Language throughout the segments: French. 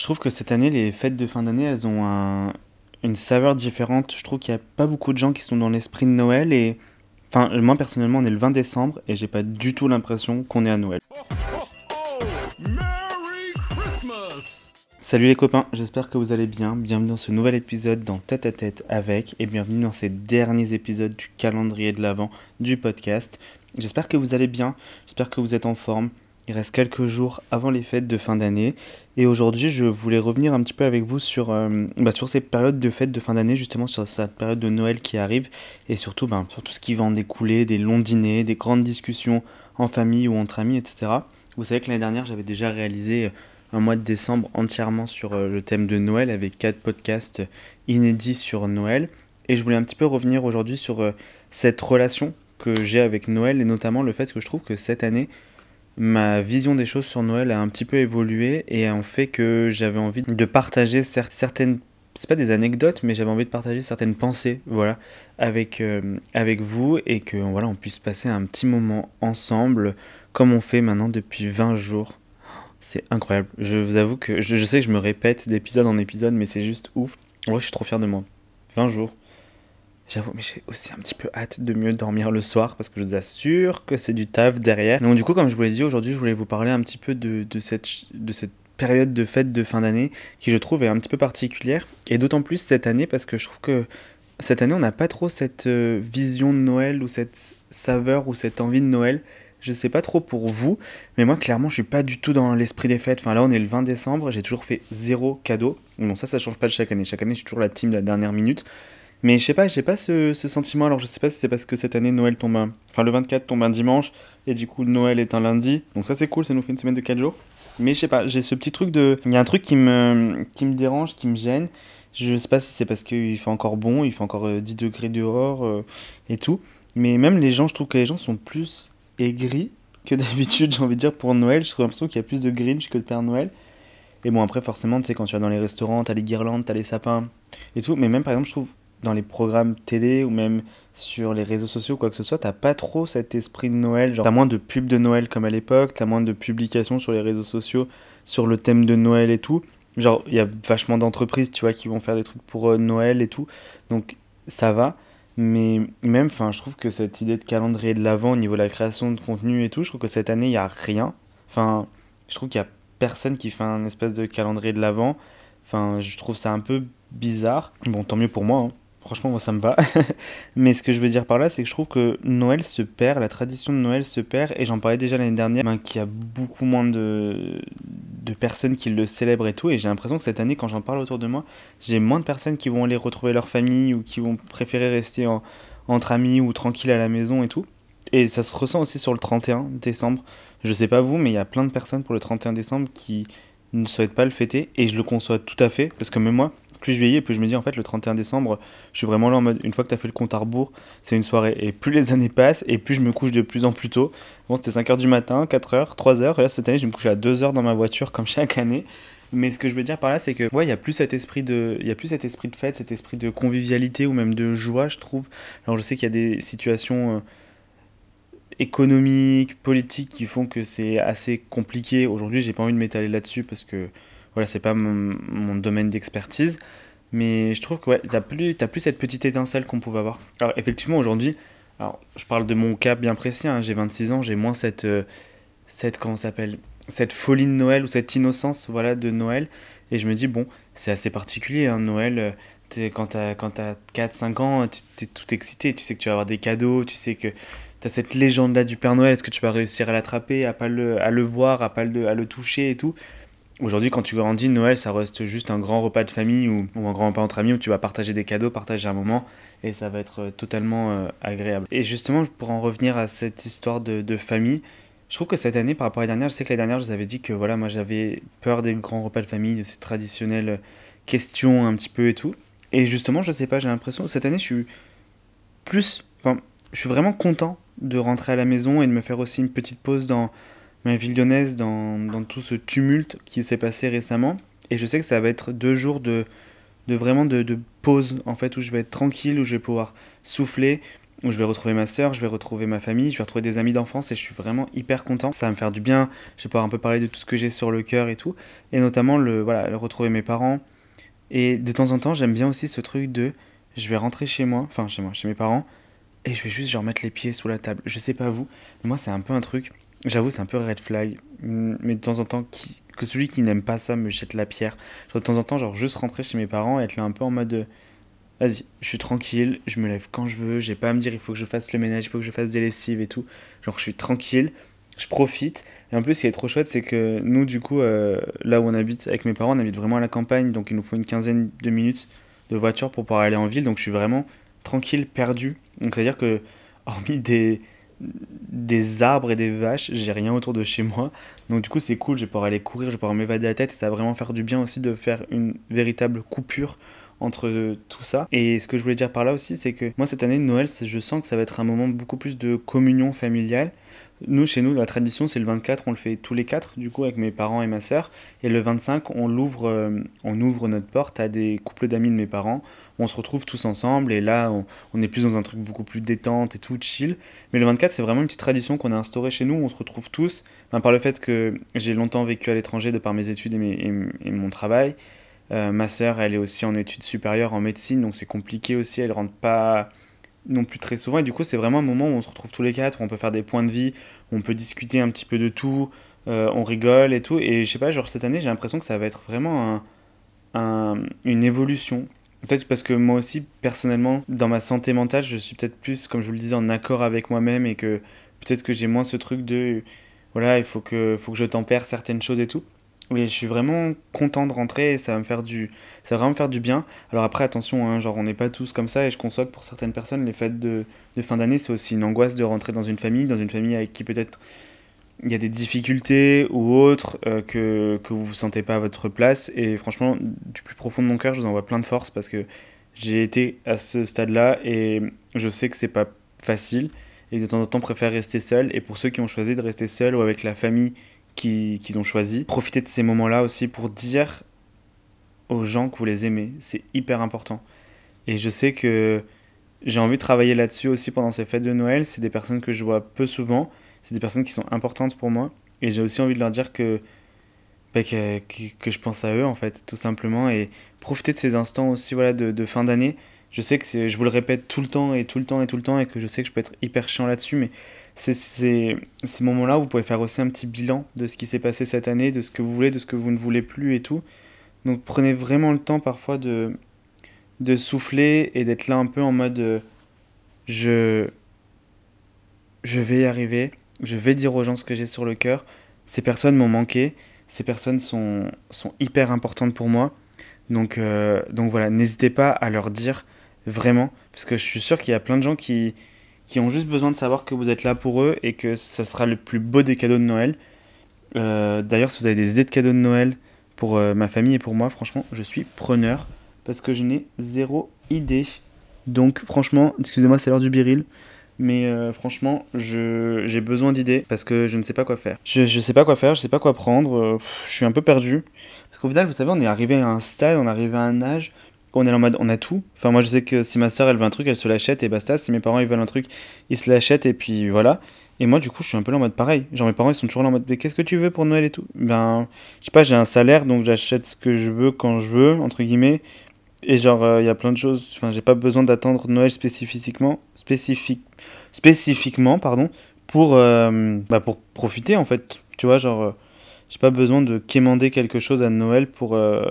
Je trouve que cette année, les fêtes de fin d'année, elles ont un- une saveur différente. Je trouve qu'il n'y a pas beaucoup de gens qui sont dans l'esprit de Noël et... Enfin, moi personnellement, on est le 20 décembre et j'ai pas du tout l'impression qu'on est à Noël. Merry Christmas! Salut les copains, j'espère que vous allez bien. Bienvenue dans ce nouvel épisode dans Tête à Tête avec et bienvenue dans ces derniers épisodes du calendrier de l'Avent du podcast. J'espère que vous allez bien, j'espère que vous êtes en forme. Il reste quelques jours avant les fêtes de fin d'année et aujourd'hui je voulais revenir un petit peu avec vous sur, euh, bah, ces périodes de fêtes de fin d'année, justement sur cette période de Noël qui arrive et surtout ben, sur tout ce qui va en découler, des longs dîners, des grandes discussions en famille ou entre amis, etc. Vous savez que l'année dernière j'avais déjà réalisé un mois de décembre entièrement sur euh, le thème de Noël avec quatre podcasts inédits sur Noël. Et je voulais un petit peu revenir aujourd'hui sur euh, cette relation que j'ai avec Noël et notamment le fait que je trouve que cette année, ma vision des choses sur Noël a un petit peu évolué et en fait que j'avais envie de partager cer- certaines c'est pas des anecdotes mais j'avais envie de partager certaines pensées voilà avec euh, avec vous et que voilà on puisse passer un petit moment ensemble comme on fait maintenant depuis 20 jours c'est incroyable. Je vous avoue que je, sais que je me répète d'épisode en épisode, mais c'est juste ouf. Vrai, je suis trop fier de moi. 20 jours. J'avoue, mais j'ai aussi un petit peu hâte de mieux dormir le soir parce que je vous assure que c'est du taf derrière. Donc, du coup, comme je vous l'ai dit, aujourd'hui, je voulais vous parler un petit peu de, de cette, de cette période de fête de fin d'année qui, je trouve, est un petit peu particulière. Et d'autant plus cette année parce que je trouve que cette année, on n'a pas trop cette euh, vision de Noël ou cette saveur ou cette envie de Noël. Je sais pas trop pour vous, mais moi, clairement, je suis pas du tout dans l'esprit des fêtes. Enfin, là, on est le 20 décembre, j'ai toujours fait zéro cadeau. Bon, ça, ça change pas de chaque année. Chaque année, je suis toujours la team de la dernière minute. Mais je sais pas, j'ai pas ce, ce sentiment. Alors, je sais pas si c'est parce que cette année, Noël tombe un... Enfin, le 24 tombe un dimanche, et du coup, Noël est un lundi. Donc, ça, c'est cool, ça nous fait une semaine de 4 jours. Mais je sais pas, j'ai ce petit truc de. Il y a un truc qui me, qui me dérange, qui me gêne. Je sais pas si c'est parce qu'il fait encore bon, il fait encore euh, 10 degrés dehors euh, et tout. Mais même les gens, je trouve que les gens sont plus aigris que d'habitude, j'ai envie de dire, pour Noël. Je trouve l'impression qu'il y a plus de Grinch que de Père Noël. Et bon, après, forcément, tu sais, quand tu vas dans les restaurants, t'as les guirlandes, t'as les sapins et tout. Mais même, par exemple, je trouve, dans les programmes télé ou même sur les réseaux sociaux, quoi que ce soit, t'as pas trop cet esprit de Noël. Genre, t'as moins de pubs de Noël comme à l'époque, t'as moins de publications sur les réseaux sociaux sur le thème de Noël et tout. Genre, il y a vachement d'entreprises, tu vois, qui vont faire des trucs pour euh, Noël et tout. Donc, ça va. Mais même, enfin, je trouve que cette idée de calendrier de l'avant au niveau de la création de contenu et tout, je trouve que cette année, il n'y a rien. Enfin, je trouve qu'il n'y a personne qui fait un espèce de calendrier de l'avant. Enfin, je trouve ça un peu bizarre. Bon, tant mieux pour moi, hein. Franchement, moi, ça me va. Mais ce que je veux dire par là, c'est que je trouve que Noël se perd, la tradition de Noël se perd, et j'en parlais déjà l'année dernière, ben, qu'il y a beaucoup moins de, de personnes qui le célèbrent et tout, et j'ai l'impression que cette année, quand j'en parle autour de moi, j'ai moins de personnes qui vont aller retrouver leur famille ou qui vont préférer rester en- entre amis ou tranquille à la maison et tout. Et ça se ressent aussi sur le 31 décembre. Je sais pas vous, mais il y a plein de personnes pour le 31 décembre qui ne souhaitent pas le fêter, et je le conçois tout à fait, parce que même moi, plus je vieillis, plus je me dis en fait le 31 décembre, je suis vraiment là en mode une fois que tu as fait le compte à rebours, c'est une soirée. Et plus les années passent, et plus je me couche de plus en plus tôt. Bon, c'était 5h du matin, 4h, 3h, et là cette année je me coucher à 2h dans ma voiture comme chaque année. Mais ce que je veux dire par là, c'est que ouais, il y a plus cet esprit de, il y a plus cet esprit de fête, cet esprit de convivialité ou même de joie, je trouve. Alors je sais qu'il y a des situations euh, économiques, politiques qui font que c'est assez compliqué. Aujourd'hui, j'ai pas envie de m'étaler là-dessus parce que voilà, c'est pas mon, domaine d'expertise. Mais je trouve que ouais, t'as plus, t'as plus cette petite étincelle qu'on pouvait avoir. Alors effectivement, aujourd'hui, alors je parle de mon cas bien précis, hein, j'ai 26 ans, j'ai moins cette, euh, cette comment s'appelle, cette folie de Noël ou cette innocence voilà, de Noël. Et je me dis, bon, c'est assez particulier, hein, Noël. euh, t'es- quand t'as, quand t'as 4-5 ans, tu t'es tout excité, tu sais que tu vas avoir des cadeaux, tu sais que t'as cette légende-là du Père Noël, est-ce que tu vas réussir à l'attraper, à pas le, à le voir, à pas le, à le toucher et tout? Aujourd'hui, quand tu grandis, Noël, ça reste juste un grand repas de famille ou, un grand repas entre amis où tu vas partager des cadeaux, partager un moment et ça va être euh, totalement euh, agréable. Et justement, pour en revenir à cette histoire de, famille, je trouve que cette année, par rapport à l'année dernière, je sais que l'année dernière, je vous avais dit que voilà, moi j'avais peur des grands repas de famille, de ces traditionnelles questions un petit peu et tout. Et justement, je sais pas, j'ai l'impression cette année, je suis plus. Enfin, je suis vraiment content de rentrer à la maison et de me faire aussi une petite pause dans ma ville lyonnaise, dans, dans tout ce tumulte qui s'est passé récemment. Et je sais que ça va être deux jours de, de vraiment de, de pause, en fait, où je vais être tranquille, où je vais pouvoir souffler, où je vais retrouver ma soeur, je vais retrouver ma famille, je vais retrouver des amis d'enfance et je suis vraiment hyper content. Ça va me faire du bien. Je vais pouvoir un peu parler de tout ce que j'ai sur le cœur et tout. Et notamment, le, voilà, le retrouver mes parents. Et de temps en temps, j'aime bien aussi ce truc de je vais rentrer chez moi, enfin chez moi, chez mes parents, et je vais juste genre mettre les pieds sous la table. Je sais pas vous, mais moi c'est un peu un truc, j'avoue c'est un peu red flag, mais de temps en temps que celui qui n'aime pas ça me jette la pierre. De temps en temps, genre juste rentrer chez mes parents et être là un peu en mode vas-y, je suis tranquille, je me lève quand je veux, j'ai pas à me dire il faut que je fasse le ménage, il faut que je fasse des lessives et tout. Genre je suis tranquille, je profite. Et en plus, ce qui est trop chouette, c'est que nous, du coup, euh, là où on habite avec mes parents, on habite vraiment à la campagne, donc il nous faut une quinzaine de minutes de voiture pour pouvoir aller en ville, donc je suis vraiment tranquille, perdu. Donc c'est-à-dire que, hormis des, des arbres et des vaches, j'ai rien autour de chez moi. Donc du coup, c'est cool, je vais pouvoir aller courir, je vais pouvoir m'évader la tête, ça va vraiment faire du bien aussi de faire une véritable coupure entre tout ça. Et ce que je voulais dire par là aussi, c'est que moi cette année de Noël, je sens que ça va être un moment beaucoup plus de communion familiale. Nous, chez nous, la tradition, c'est le 24, on le fait tous les quatre, du coup, avec mes parents et ma sœur. Et le 25, on l'ouvre, euh, on ouvre notre porte à des couples d'amis de mes parents. On se retrouve tous ensemble et là, on, est plus dans un truc beaucoup plus détente et tout, chill. Mais le 24, c'est vraiment une petite tradition qu'on a instaurée chez nous. On se retrouve tous, par le fait que j'ai longtemps vécu à l'étranger de par mes études et, et mon travail. Euh, ma sœur, elle est aussi en études supérieures en médecine, donc c'est compliqué aussi. Elle rentre pas non plus très souvent. Et du coup, c'est vraiment un moment où on se retrouve tous les quatre, où on peut faire des points de vie, on peut discuter un petit peu de tout, euh, on rigole et tout. Et je sais pas, genre cette année, j'ai l'impression que ça va être vraiment une évolution. Peut-être parce que moi aussi, personnellement, dans ma santé mentale, je suis peut-être plus, comme je vous le disais, en accord avec moi-même et que peut-être que j'ai moins ce truc de voilà, il faut que, faut que je tempère certaines choses et tout. Oui, je suis vraiment content de rentrer et ça va me faire du, ça va vraiment me faire du bien. Alors après, attention, hein, genre on n'est pas tous comme ça et je conçois que pour certaines personnes, les fêtes de, de fin d'année, c'est aussi une angoisse de rentrer dans une famille, dans une famille avec qui peut-être il y a des difficultés ou autres euh, que, que vous vous sentez pas à votre place. Et franchement, du plus profond de mon cœur, je vous envoie plein de force parce que j'ai été à ce stade-là et je sais que c'est pas facile et de temps en temps préfère rester seul. Et pour ceux qui ont choisi de rester seul ou avec la famille qu'ils ont choisi. Profitez de ces moments-là aussi pour dire aux gens que vous les aimez. C'est hyper important. Et je sais que j'ai envie de travailler là-dessus aussi pendant ces fêtes de Noël. C'est des personnes que je vois peu souvent. C'est des personnes qui sont importantes pour moi. Et j'ai aussi envie de leur dire que, bah, que, que, je pense à eux, en fait, tout simplement. Et profiter de ces instants aussi voilà, de, de fin d'année. Je sais que je vous le répète tout le temps et tout le temps et tout le temps et que je sais que je peux être hyper chiant là-dessus, mais c'est ces moments-là où vous pouvez faire aussi un petit bilan de ce qui s'est passé cette année, de ce que vous voulez, de ce que vous ne voulez plus et tout. Donc prenez vraiment le temps parfois de, de souffler et d'être là un peu en mode euh, je, je vais y arriver, je vais dire aux gens ce que j'ai sur le cœur. Ces personnes m'ont manqué, ces personnes sont, sont hyper importantes pour moi. Donc, euh, donc voilà, n'hésitez pas à leur dire vraiment, parce que je suis sûr qu'il y a plein de gens qui, qui ont juste besoin de savoir que vous êtes là pour eux et que ça sera le plus beau des cadeaux de Noël. Euh, d'ailleurs, si vous avez des idées de cadeaux de Noël pour euh, ma famille et pour moi, franchement, je suis preneur parce que je n'ai zéro idée. Donc, franchement, excusez-moi, c'est l'heure du biril. Mais euh, franchement, j'ai besoin d'idées parce que je ne sais pas quoi faire. Je ne sais pas quoi faire, je sais pas quoi prendre. je suis un peu perdu. Parce qu'au final, vous savez, on est arrivé à un stade, on est arrivé à un âge on est en mode on a tout. Enfin, moi je sais que si ma soeur elle veut un truc, elle se l'achète et basta. Si mes parents ils veulent un truc, ils se l'achètent et puis voilà. Et moi du coup, je suis un peu en mode pareil. Genre mes parents ils sont toujours en mode mais qu'est-ce que tu veux pour Noël et tout? Ben, je sais pas, j'ai un salaire donc j'achète ce que je veux quand je veux, entre guillemets. Et genre, euh, il y a plein de choses. Enfin, j'ai pas besoin d'attendre Noël spécifiquement, spécifique, spécifiquement, pardon, pour, euh, bah, pour profiter en fait. Tu vois, genre. Euh, j'ai pas besoin de quémander quelque chose à Noël pour, euh,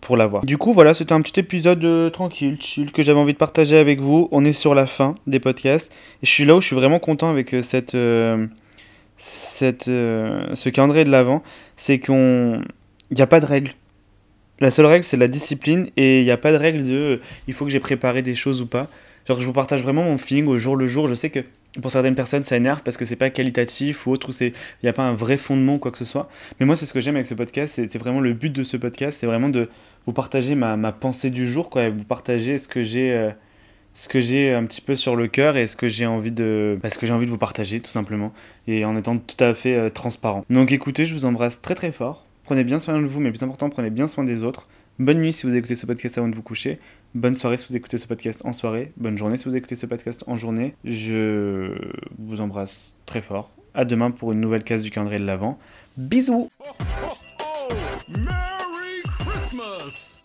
pour l'avoir. Du coup, voilà, c'était un petit épisode euh, tranquille, chill, que j'avais envie de partager avec vous. On est sur la fin des podcasts. Et je suis là où je suis vraiment content avec euh, cette, cette, ce calendrier de l'avant. C'est qu'on. Il n'y a pas de règle. La seule règle, c'est la discipline. Et il n'y a pas de règle de il faut que j'ai préparé des choses ou pas. Genre, je vous partage vraiment mon feeling au jour le jour. Je sais que pour certaines personnes, ça énerve parce que c'est pas qualitatif ou autre, ou il n'y a pas un vrai fondement quoi que ce soit. Mais moi, c'est ce que j'aime avec ce podcast, c'est vraiment le but de ce podcast, c'est vraiment de vous partager ma, ma, pensée du jour, quoi, vous partager ce que j'ai. Euh, ce que j'ai un petit peu sur le cœur et ce que j'ai envie de parce que j'ai envie de vous partager tout simplement et en étant tout à fait euh, transparent. Donc écoutez, je vous embrasse très très fort. Prenez bien soin de vous mais plus important, prenez bien soin des autres. Bonne nuit si vous écoutez ce podcast avant de vous coucher. Bonne soirée si vous écoutez ce podcast en soirée. Bonne journée si vous écoutez ce podcast en journée. Je vous embrasse très fort. À demain pour une nouvelle case du calendrier de l'Avent. Bisous Ho, ho, ho! Merry Christmas!